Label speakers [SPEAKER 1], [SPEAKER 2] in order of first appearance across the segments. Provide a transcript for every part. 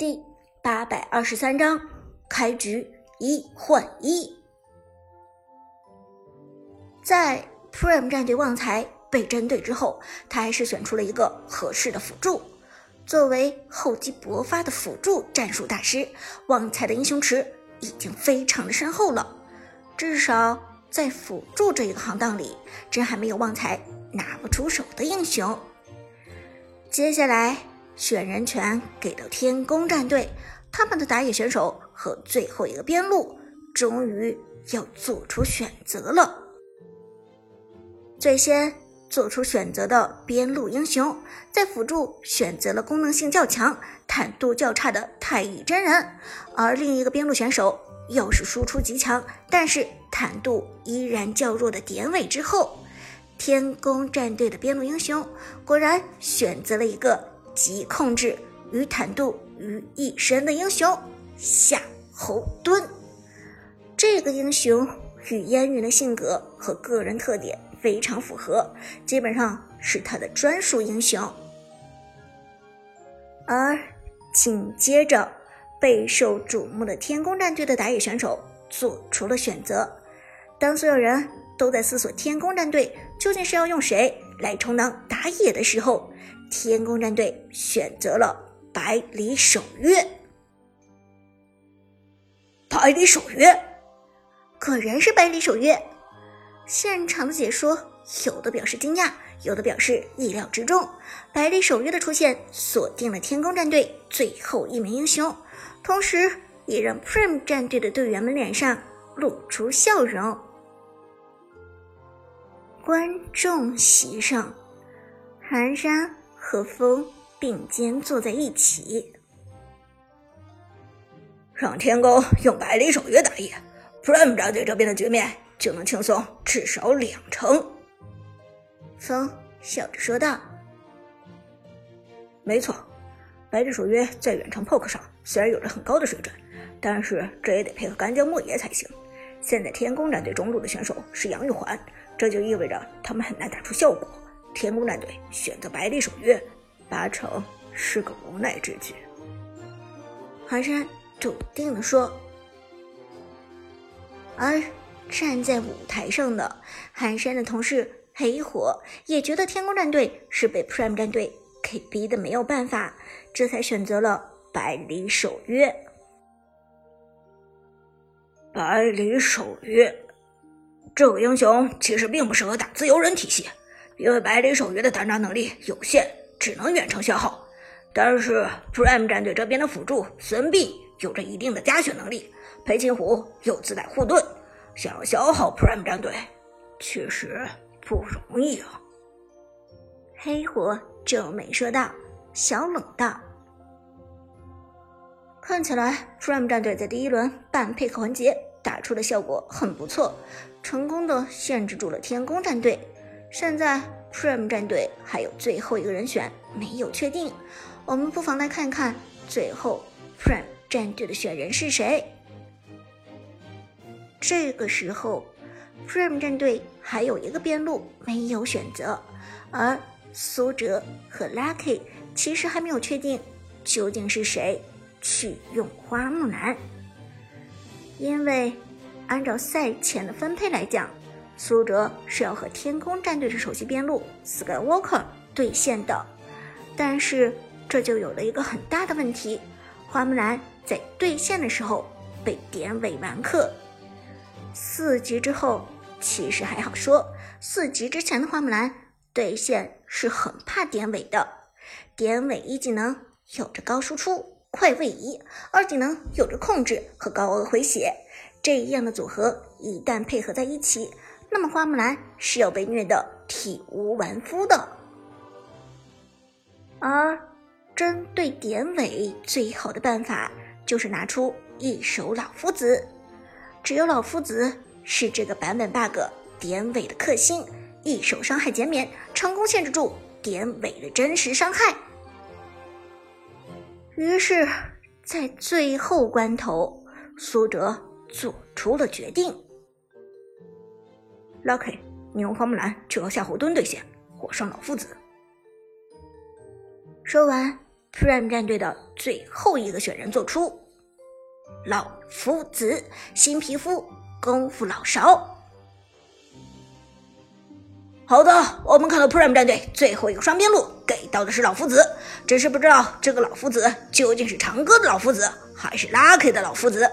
[SPEAKER 1] 第八百二十三章开局一换一。在 Prime 战队旺财被针对之后，他还是选出了一个合适的辅助。作为厚积薄发的辅助战术大师，旺财的英雄池已经非常的深厚了。至少在辅助这一个行当里，真还没有旺财拿不出手的英雄。接下来选人权给到天宫战队，他们的打野选手和最后一个边路终于要做出选择了。最先做出选择的边路英雄，在辅助选择了功能性较强、坦度较差的太乙真人，而另一个边路选手又是输出极强，但是坦度依然较弱的典韦之后，天宫战队的边路英雄果然选择了一个集控制与坦度于一身的英雄夏侯惇。这个英雄与烟云的性格和个人特点。非常符合，基本上是他的专属英雄。而紧接着，备受瞩目的天宫战队的打野选手做出了选择。当所有人都在思索天宫战队究竟是要用谁来充当打野的时候，天宫战队选择了百里守约。百里守约，果然是百里守约。现场的解说，有的表示惊讶，有的表示意料之中。百里守约的出现，锁定了天宫战队最后一名英雄，同时也让 Prime 战队的队员们脸上露出笑容。观众席上，寒山和风并肩坐在一起，
[SPEAKER 2] 让天宫用百里守约打野，Prime 战队这边的局面。就能轻松至少两成。
[SPEAKER 1] 风笑着说道：“
[SPEAKER 2] 没错，百里守约在远程 poke 上虽然有着很高的水准，但是这也得配合干将莫邪才行。现在天宫战队中路的选手是杨玉环，这就意味着他们很难打出效果。天宫战队选择百里守约，八成是个无奈之举。”
[SPEAKER 1] 寒山笃定的说，而。站在舞台上的寒山的同事黑火也觉得天宫战队是被 Prime 战队给逼的没有办法，这才选择了百里守约。
[SPEAKER 2] 百里守约这个英雄其实并不适合打自由人体系，因为百里守约的单杀能力有限，只能远程消耗。但是 Prime 战队这边的辅助孙膑有着一定的加血能力，裴擒虎又自带护盾。想要消耗 Prime 战队，确实不容易啊！
[SPEAKER 1] 黑火皱眉说道，小冷道：“看起来 Prime 战队在第一轮半配合环节打出的效果很不错，成功的限制住了天宫战队。现在 Prime 战队还有最后一个人选没有确定，我们不妨来看看最后 Prime 战队的选人是谁。”这个时候，Prime 战队还有一个边路没有选择，而苏哲和 Lucky 其实还没有确定究竟是谁去用花木兰，因为按照赛前的分配来讲，苏哲是要和天空战队的首席边路 Skywalker 对线的，但是这就有了一个很大的问题，花木兰在对线的时候被典韦完克。四级之后其实还好说，四级之前的花木兰对线是很怕典韦的。典韦一技能有着高输出、快位移，二技能有着控制和高额回血，这样的组合一旦配合在一起，那么花木兰是要被虐的体无完肤的。而针对典韦，最好的办法就是拿出一手老夫子。只有老夫子是这个版本 bug 典韦的克星，一手伤害减免，成功限制住典韦的真实伤害。于是，在最后关头，苏哲做出了决定
[SPEAKER 2] ：“Lucky，你用花木兰去和夏侯惇对线，我上老夫子。”
[SPEAKER 1] 说完，Prime 战队的最后一个选人做出。老夫子，新皮肤，功夫老少。
[SPEAKER 2] 好的，我们看到 Prime 战队最后一个双边路给到的是老夫子，只是不知道这个老夫子究竟是长歌的老夫子，还是 Lucky 的老夫子。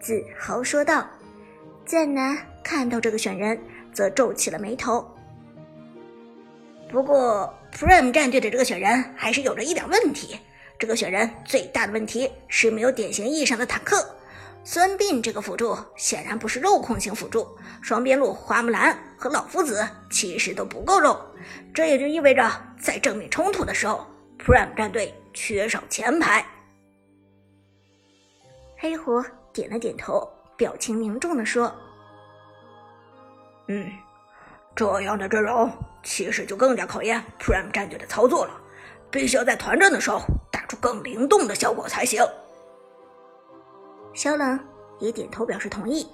[SPEAKER 1] 子豪说道。剑南看到这个选人，则皱起了眉头。
[SPEAKER 2] 不过，Prime 战队的这个选人还是有着一点问题。这个选人最大的问题是没有典型意义上的坦克。孙膑这个辅助显然不是肉控型辅助，双边路花木兰和老夫子其实都不够肉。这也就意味着在正面冲突的时候，Prime 战队缺少前排。
[SPEAKER 1] 黑虎点了点头，表情凝重地说：“
[SPEAKER 2] 嗯，这样的阵容其实就更加考验 Prime 战队的操作了，必须要在团战的时候打出更灵动的效果才行。”
[SPEAKER 1] 小冷也点头表示同意。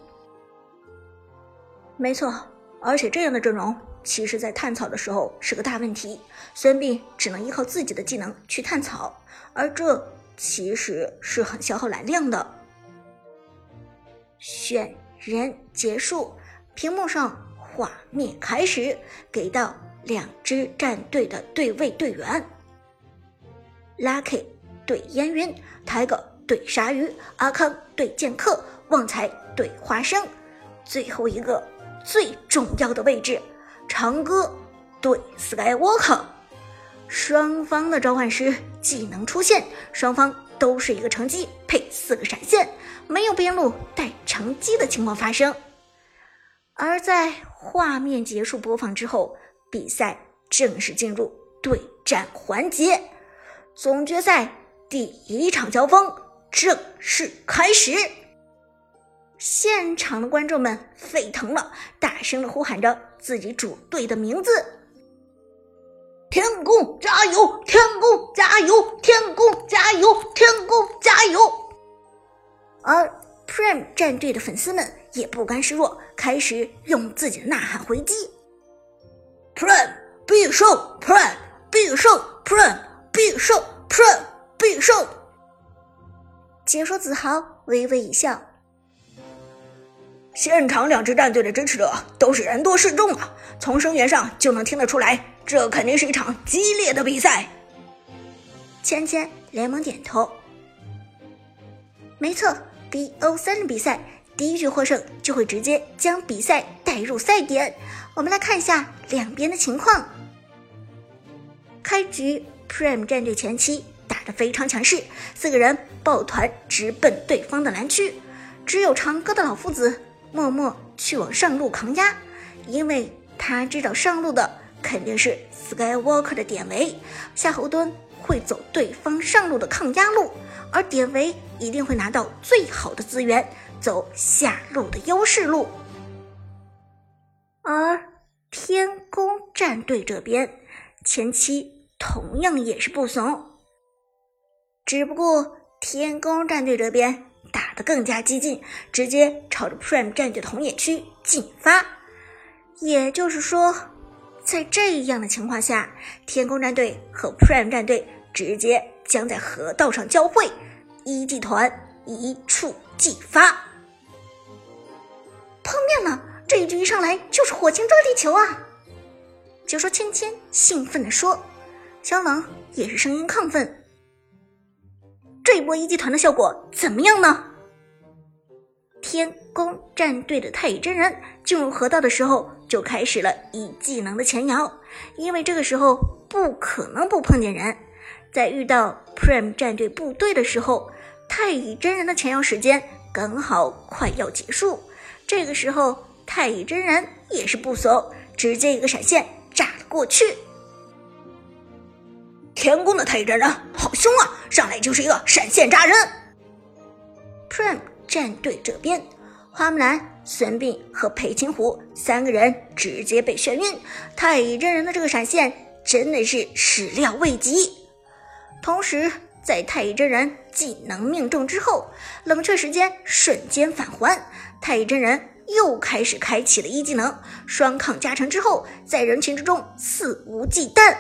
[SPEAKER 1] 没错，而且这样的阵容，其实在探草的时候是个大问题。孙膑只能依靠自己的技能去探草，而这其实是很消耗蓝量的。选人结束，屏幕上画面开始给到两支战队的对位队员：Lucky 对烟云，Tiger。对鲨鱼，阿康对剑客，旺财对花生，最后一个最重要的位置，长歌对 Skywalker，双方的召唤师技能出现，双方都是一个乘机配四个闪现，没有边路带乘机的情况发生。而在画面结束播放之后，比赛正式进入对战环节，总决赛第一场交锋。正式开始，现场的观众们沸腾了，大声的呼喊着自己主队的名字：“
[SPEAKER 2] 天宫加油！天宫加油！天宫加油！天宫加油！”
[SPEAKER 1] 而 Prime 战队的粉丝们也不甘示弱，开始用自己的呐喊回击
[SPEAKER 2] ：“Prime 必胜！Prime 必胜！Prime 必胜！Prime 必胜！”
[SPEAKER 1] 解说子豪微微一笑，
[SPEAKER 2] 现场两支战队的支持者都是人多势众啊，从声源上就能听得出来，这肯定是一场激烈的比赛。
[SPEAKER 1] 芊芊连忙点头，没错，BO 三的比赛，第一局获胜就会直接将比赛带入赛点。我们来看一下两边的情况。开局，Prime 战队前期。打得非常强势，四个人抱团直奔对方的蓝区，只有长歌的老夫子默默去往上路抗压，因为他知道上路的肯定是 Skywalker 的典韦，夏侯惇会走对方上路的抗压路，而典韦一定会拿到最好的资源，走下路的优势路。而天宫战队这边前期同样也是不怂。只不过天宫战队这边打得更加激进，直接朝着 Prime 战队的红野区进发。也就是说，在这样的情况下，天宫战队和 Prime 战队直接将在河道上交汇，一季团一触即发。碰面了，这一局一上来就是火星撞地球啊！就说芊芊兴奋地说，肖冷也是声音亢奋。这一波一级团的效果怎么样呢？天宫战队的太乙真人进入河道的时候就开始了一技能的前摇，因为这个时候不可能不碰见人。在遇到 Prime 战队部队的时候，太乙真人的前摇时间刚好快要结束。这个时候，太乙真人也是不怂，直接一个闪现炸了过去。
[SPEAKER 2] 天宫的太乙真人好凶啊！上来就是一个闪现扎人。
[SPEAKER 1] Prime 战队这边，花木兰、孙膑和裴擒虎三个人直接被眩晕。太乙真人的这个闪现真的是始料未及。同时，在太乙真人技能命中之后，冷却时间瞬间返还，太乙真人又开始开启了一技能双抗加成之后，在人群之中肆无忌惮。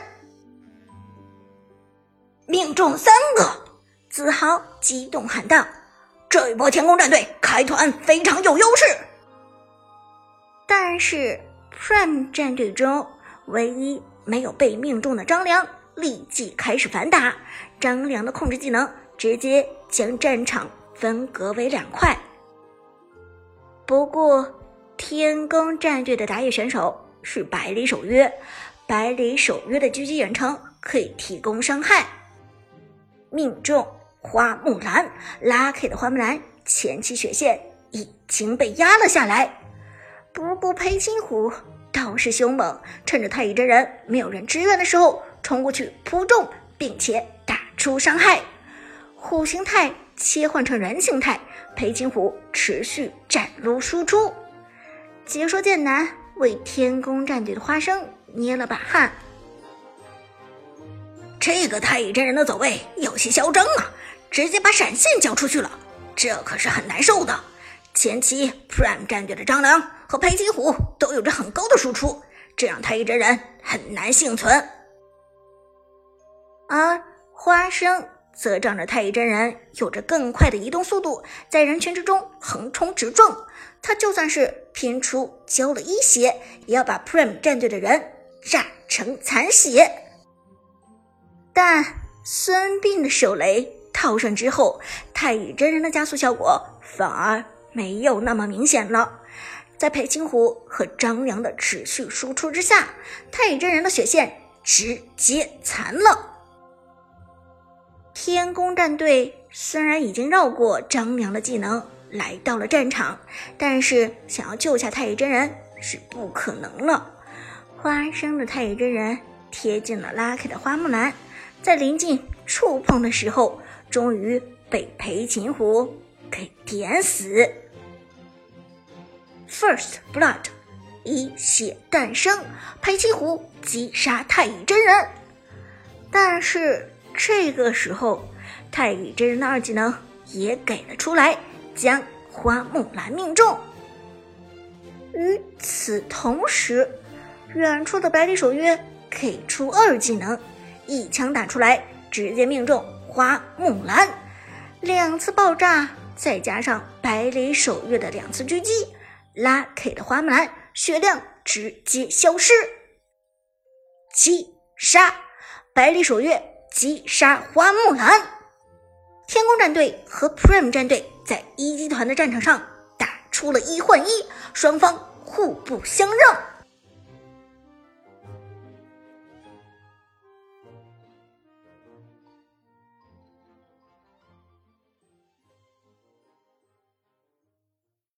[SPEAKER 2] 命中三个！
[SPEAKER 1] 子豪激动喊道：“
[SPEAKER 2] 这一波天宫战队开团非常有优势。”
[SPEAKER 1] 但是 Prime 战队中唯一没有被命中的张良立即开始反打，张良的控制技能直接将战场分割为两块。不过，天宫战队的打野选手是百里守约，百里守约的狙击远程可以提供伤害，命中花木兰，Lucky 的花木兰前期血线已经被压了下来。不过裴擒虎倒是凶猛，趁着太乙真人没有人支援的时候冲过去扑中，并且打出伤害。虎形态切换成人形态，裴擒虎持续斩撸输出。解说剑南为天宫战队的花生捏了把汗。
[SPEAKER 2] 这个太乙真人的走位有些嚣张啊，直接把闪现交出去了，这可是很难受的。前期 Prime 战队的张良和裴擒虎都有着很高的输出，这让太乙真人很难幸存。
[SPEAKER 1] 而花生则仗着太乙真人有着更快的移动速度，在人群之中横冲直撞。他就算是拼出交了一血，也要把 Prime 战队的人炸成残血。但孙膑的手雷套上之后，太乙真人的加速效果反而没有那么明显了。在裴擒虎和张良的持续输出之下，太乙真人的血线直接残了。天宫战队虽然已经绕过张良的技能来到了战场，但是想要救下太乙真人是不可能了。花生的太乙真人贴近了拉开的花木兰，在临近触碰的时候，终于被裴擒虎给点死。First Blood，一血诞生，裴擒虎击杀太乙真人，但是。这个时候，太乙真人的二技能也给了出来，将花木兰命中。与此同时，远处的百里守约给出二技能，一枪打出来，直接命中花木兰。两次爆炸，再加上百里守约的两次狙击，拉 K 的花木兰血量直接消失。击杀百里守约。击杀花木兰，天宫战队和 Prime 战队在一集团的战场上打出了一换一，双方互不相让。